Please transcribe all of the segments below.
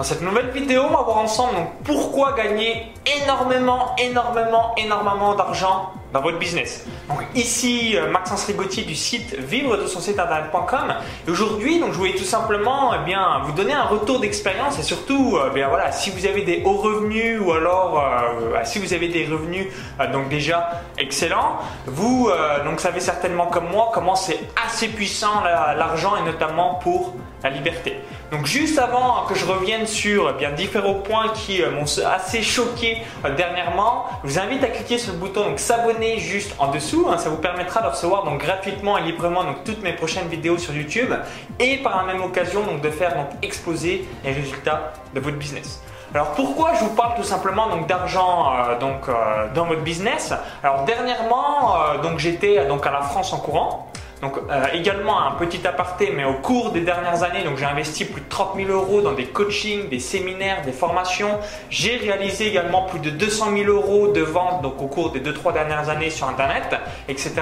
Dans cette nouvelle vidéo, on va voir ensemble pourquoi gagner énormément, énormément, énormément d'argent dans votre business. Donc ici euh, Maxence Rigotier du site vivre de son site internet.com et aujourd'hui donc je voulais tout simplement eh bien vous donner un retour d'expérience et surtout eh bien voilà si vous avez des hauts revenus ou alors euh, si vous avez des revenus euh, donc déjà excellents vous donc savez certainement comme moi comment c'est assez puissant l'argent et notamment pour la liberté. Donc juste avant que je revienne sur eh bien différents points qui m'ont assez choqué dernièrement, je vous invite à cliquer sur le bouton s'abonner juste en dessous. Hein. ça vous permettra de recevoir donc gratuitement et librement donc toutes mes prochaines vidéos sur YouTube et par la même occasion donc de faire donc exploser les résultats de votre business. Alors pourquoi je vous parle tout simplement donc d'argent euh, donc euh, dans votre business? Alors dernièrement euh, donc j'étais donc à la France en courant donc euh, également un petit aparté, mais au cours des dernières années, donc j'ai investi plus de 30 000 euros dans des coachings, des séminaires, des formations. J'ai réalisé également plus de 200 000 euros de ventes donc au cours des 2-3 dernières années sur Internet, etc.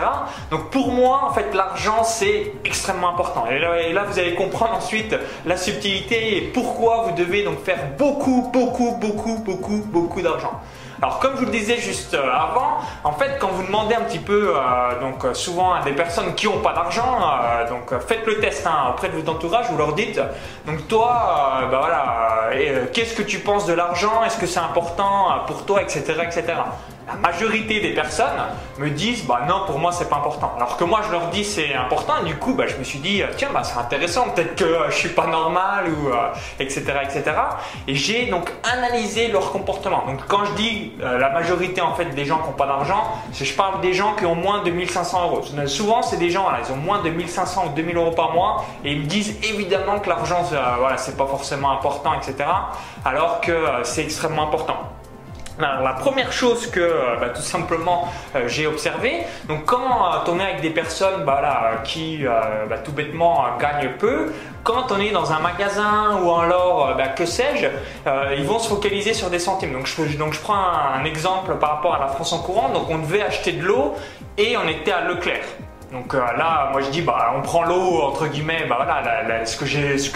Donc pour moi, en fait, l'argent c'est extrêmement important. Et là, et là, vous allez comprendre ensuite la subtilité et pourquoi vous devez donc faire beaucoup, beaucoup, beaucoup, beaucoup, beaucoup d'argent. Alors comme je vous le disais juste euh, avant, en fait quand vous demandez un petit peu euh, donc euh, souvent à des personnes qui n'ont pas d'argent, donc faites le test hein, auprès de votre entourage, vous leur dites donc toi bah voilà qu'est-ce que tu penses de l'argent, est-ce que c'est important pour toi, etc. etc la majorité des personnes me disent bah non pour moi c'est pas important. Alors que moi je leur dis c'est important. Du coup bah, je me suis dit tiens bah, c'est intéressant. Peut-être que euh, je suis pas normal ou etc euh, etc et j'ai donc analysé leur comportement. Donc quand je dis euh, la majorité en fait des gens qui n'ont pas d'argent je parle des gens qui ont moins de 1500 euros. Souvent c'est des gens voilà, ils ont moins de 1500 ou 2000 euros par mois et ils me disent évidemment que l'argent voilà c'est pas forcément important etc alors que c'est extrêmement important alors, la première chose que euh, bah, tout simplement euh, j'ai observé, quand euh, on est avec des personnes bah, qui bah, tout bêtement gagnent peu, quand on est dans un magasin ou alors que sais-je, ils vont se focaliser sur des centimes. Donc je, donc je prends un, un exemple par rapport à la France en courant, donc on devait acheter de l'eau et on était à Leclerc. Donc euh, là, moi je dis, bah, on prend l'eau entre guillemets, bah voilà, ce, que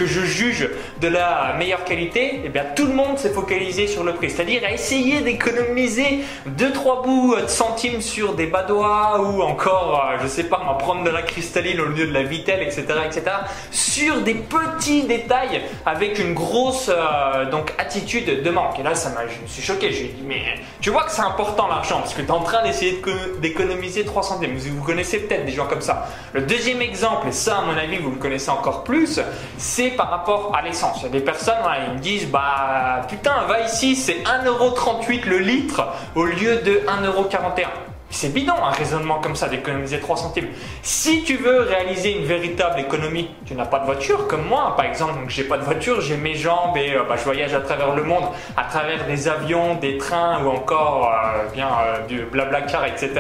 je juge de la meilleure qualité, et eh bien tout le monde s'est focalisé sur le prix, c'est-à-dire à essayer d'économiser 2-3 bouts de centimes sur des badois ou encore, euh, je sais pas, en prendre de la cristalline au lieu de la vitelle, etc., etc., sur des petits détails avec une grosse euh, attitude de manque. Et là, ça je me suis choqué, je ai dit, mais tu vois que c'est important l'argent parce que tu es en train d'essayer d'économiser 3 centimes. Vous connaissez peut-être comme ça. Le deuxième exemple, et ça à mon avis vous le connaissez encore plus, c'est par rapport à l'essence. Il y a des personnes, ils me disent, bah putain, va ici, c'est 1,38€ le litre au lieu de 1,41€. C'est bidon un raisonnement comme ça d'économiser 3 centimes. Si tu veux réaliser une véritable économie, tu n'as pas de voiture comme moi par exemple, donc j'ai pas de voiture, j'ai mes jambes et euh, bah, je voyage à travers le monde à travers des avions, des trains ou encore euh, bien euh, etc.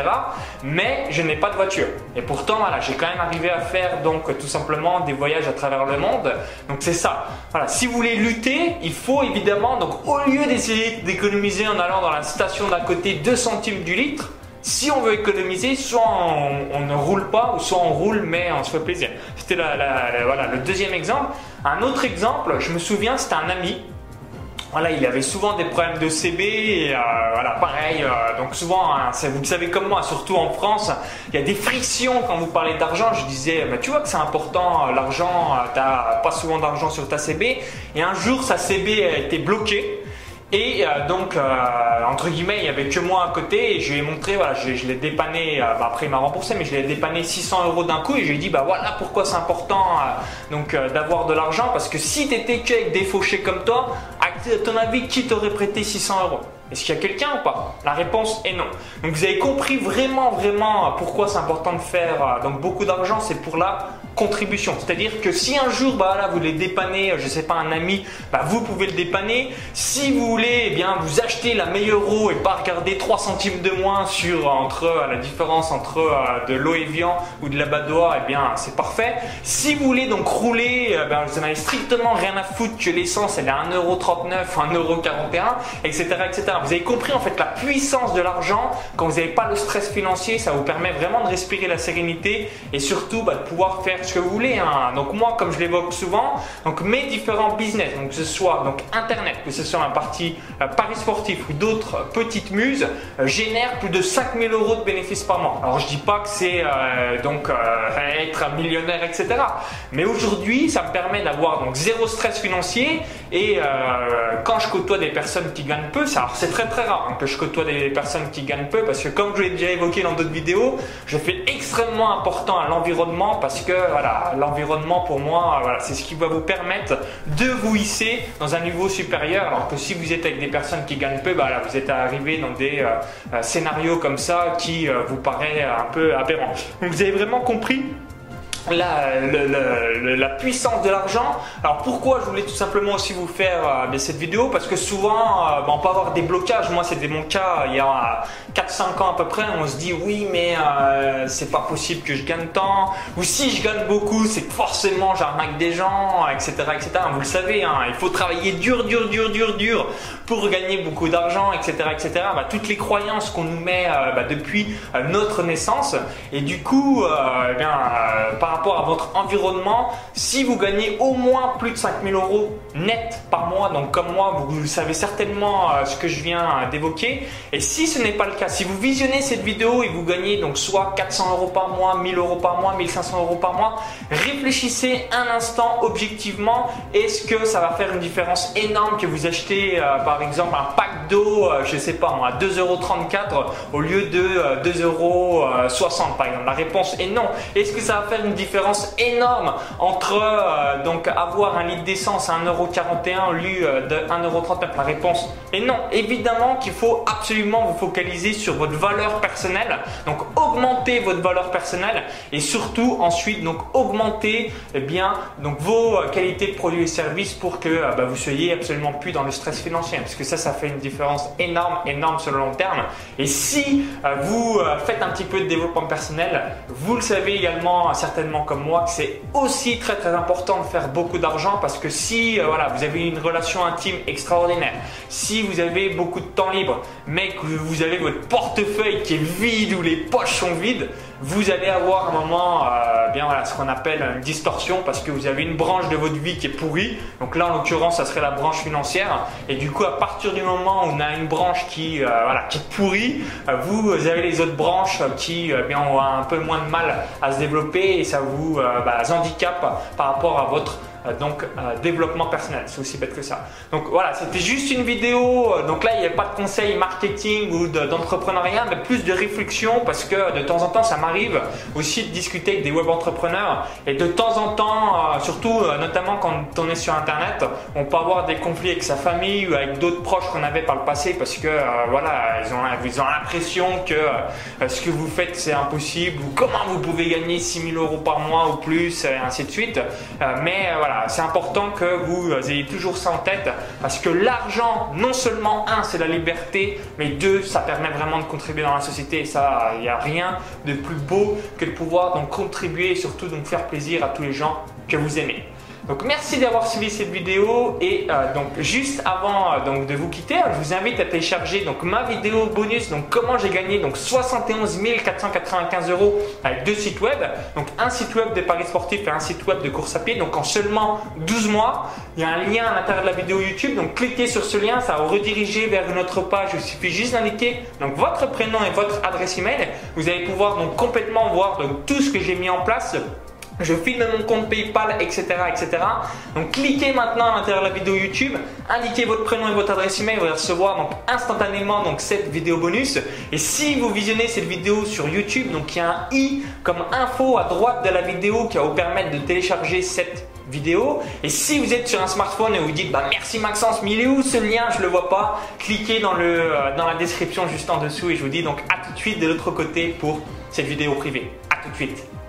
Mais je n'ai pas de voiture. Et pourtant voilà, j'ai quand même arrivé à faire donc tout simplement des voyages à travers le monde. Donc c'est ça. Voilà, si vous voulez lutter, il faut évidemment donc au lieu d'essayer d'économiser en allant dans la station d'à côté 2 centimes du litre, si on veut économiser, soit on, ne roule pas, ou soit on roule mais on se fait plaisir. C'était voilà, le deuxième exemple. Un autre exemple, je me souviens, c'était un ami. Voilà, il avait souvent des problèmes de CB euh, voilà, pareil. Euh, donc souvent, hein, vous le savez comme moi, surtout en France, il y a des frictions quand vous parlez d'argent. Je disais, tu vois que c'est important, euh, l'argent, tu n'as pas souvent d'argent sur ta CB. Et un jour, sa CB a été bloquée. Et euh, donc, euh, entre guillemets, il n'y avait que moi à côté et je lui ai montré, voilà, je, l'ai dépanné, euh, bah, après il m'a remboursé, mais je l'ai dépanné 600 euros d'un coup et je lui ai dit, bah voilà pourquoi c'est important donc d'avoir de l'argent parce que si tu étais qu'avec des fauchés comme toi, à ton avis, qui t'aurait prêté 600 euros? Est-ce qu'il y a quelqu'un ou pas? La réponse est non. Donc vous avez compris vraiment, vraiment pourquoi c'est important de faire donc beaucoup d'argent, c'est pour la contribution. C'est-à-dire que si un jour, bah là, vous voulez dépanner, je sais pas, un ami, bah vous pouvez le dépanner. Si vous voulez, eh bien, vous achetez la meilleure eau et pas regarder 3 centimes de moins sur entre euh, la différence entre euh, de l'eau Evian ou de la Badois, eh bien, c'est parfait. Si vous voulez donc rouler, eh vous n'en avez strictement rien à foutre que l'essence, elle est à 1,39€, 1,41€, etc., etc. vous avez compris en fait la puissance de l'argent. Quand vous n'avez pas le stress financier, ça vous permet vraiment de respirer la sérénité et surtout bah, de pouvoir faire ce que vous voulez. Hein. Donc moi, comme je l'évoque souvent, donc mes différents business, donc que ce soit donc internet, que ce soit la partie euh, paris sportif ou d'autres petites muses, euh, génèrent plus de 5000 euros de bénéfices par mois. Alors je dis pas que c'est euh, donc être un millionnaire, etc. Mais aujourd'hui, ça me permet d'avoir donc zéro stress financier et quand je côtoie des personnes qui gagnent peu, c'est très très rare hein, que je côtoie des personnes qui gagnent peu parce que comme je l'ai déjà évoqué dans d'autres vidéos, je fais extrêmement important à l'environnement parce que voilà, l'environnement pour moi, c'est ce qui va vous permettre de vous hisser dans un niveau supérieur. Alors que si vous êtes avec des personnes qui gagnent peu, bah, vous êtes arrivé dans des euh, euh, scénarios comme ça qui euh, vous paraît un peu aberrant. Donc vous avez vraiment compris la, puissance de l'argent. Alors pourquoi je voulais tout simplement aussi vous faire euh, cette vidéo? Parce que souvent euh, bah, on peut avoir des blocages. Moi c'était mon cas il y a 4-5 ans à peu près. On se dit oui mais euh, c'est pas possible que je gagne tant. Ou si je gagne beaucoup c'est que forcément j'arnaque des gens, etc. etc. Vous le savez, hein, il faut travailler dur, dur, dur, dur, dur pour gagner beaucoup d'argent, etc. etc. Bah, toutes les croyances qu'on nous met bah, depuis notre naissance. Et du coup, eh bien, par rapport à votre environnement, si vous gagnez au moins plus de 5000 euros net par mois, donc comme moi, vous, savez certainement euh, ce que je viens d'évoquer. Et si ce n'est pas le cas, si vous visionnez cette vidéo et vous gagnez donc soit 400 euros par mois, 1000 euros par mois, 1500 euros par mois, réfléchissez un instant objectivement. Est-ce que ça va faire une différence énorme que vous achetez euh, par exemple un pack euh, je sais pas moi, à 2,34 euros au lieu de 2,60 euros par exemple La réponse est non. Est-ce que ça va faire une différence énorme entre euh, donc avoir un litre d'essence à 1,41€ au lieu euh, de 1,39€ La réponse est non. Évidemment qu'il faut absolument vous focaliser sur votre valeur personnelle, donc augmenter votre valeur personnelle et surtout ensuite donc augmenter eh bien donc vos euh, qualités de produits et services pour que bah, vous soyez absolument plus dans le stress financier parce que ça ça fait une différence énorme énorme sur le long terme. Et si vous faites un petit peu de développement personnel vous le savez également certainement comme moi que c'est aussi très très important de faire beaucoup d'argent parce que si euh, voilà, vous avez une relation intime extraordinaire, si vous avez beaucoup de temps libre, mais que vous avez votre portefeuille qui est vide ou les poches sont vides, vous allez avoir un moment, euh, voilà, ce qu'on appelle une distorsion parce que vous avez une branche de votre vie qui est pourrie. Donc là, en l'occurrence, ça serait la branche financière. Et du coup, à partir du moment où on a une branche qui, euh, voilà, qui est pourrie, euh, vous avez les autres branches qui bien, ont un peu moins de mal à se développer et ça vous bah, par rapport à votre euh, donc euh, développement personnel, c'est aussi bête que ça. Donc voilà, c'était juste une vidéo, euh, donc là il n'y a pas de conseils marketing ou d'entrepreneuriat, mais plus de réflexion parce que de temps en temps ça m'arrive aussi de discuter avec des web entrepreneurs et de temps en temps, surtout notamment quand on est sur internet, on peut avoir des conflits avec sa famille ou avec d'autres proches qu'on avait par le passé parce que voilà, ils ont, ils ont l'impression que ce que vous faites c'est impossible ou comment vous pouvez gagner 6000 euros par mois ou plus et ainsi de suite. mais c'est important que vous ayez toujours ça en tête parce que l'argent, non seulement un, c'est la liberté, mais deux, ça permet vraiment de contribuer dans la société. Et ça, il n'y a rien de plus beau que de pouvoir donc contribuer et surtout donc faire plaisir à tous les gens que vous aimez. Donc merci d'avoir suivi cette vidéo et euh, donc juste avant euh, donc de vous quitter, je vous invite à télécharger donc ma vidéo bonus donc comment j'ai gagné donc 71 495 euros avec deux sites web, donc un site web de paris sportifs et un site web de course à pied. Donc en seulement 12 mois, il y a un lien à l'intérieur de la vidéo YouTube. Donc cliquez sur ce lien, ça va vous rediriger vers une autre page. Il suffit juste d'indiquer donc votre prénom et votre adresse email. Vous allez pouvoir donc complètement voir tout ce que j'ai mis en place je filme mon compte PayPal, etc., etc. Donc cliquez maintenant à l'intérieur de la vidéo YouTube, indiquez votre prénom et votre adresse email, vous allez recevoir donc instantanément donc cette vidéo bonus. Et si vous visionnez cette vidéo sur YouTube, donc il y a un i comme info à droite de la vidéo qui va vous permettre de télécharger cette vidéo. Et si vous êtes sur un smartphone et vous dites bah merci Maxence, mais il est où ce lien? Je le vois pas. Cliquez dans le euh, dans la description juste en dessous et je vous dis donc à tout de suite de l'autre côté pour cette vidéo privée. À tout de suite.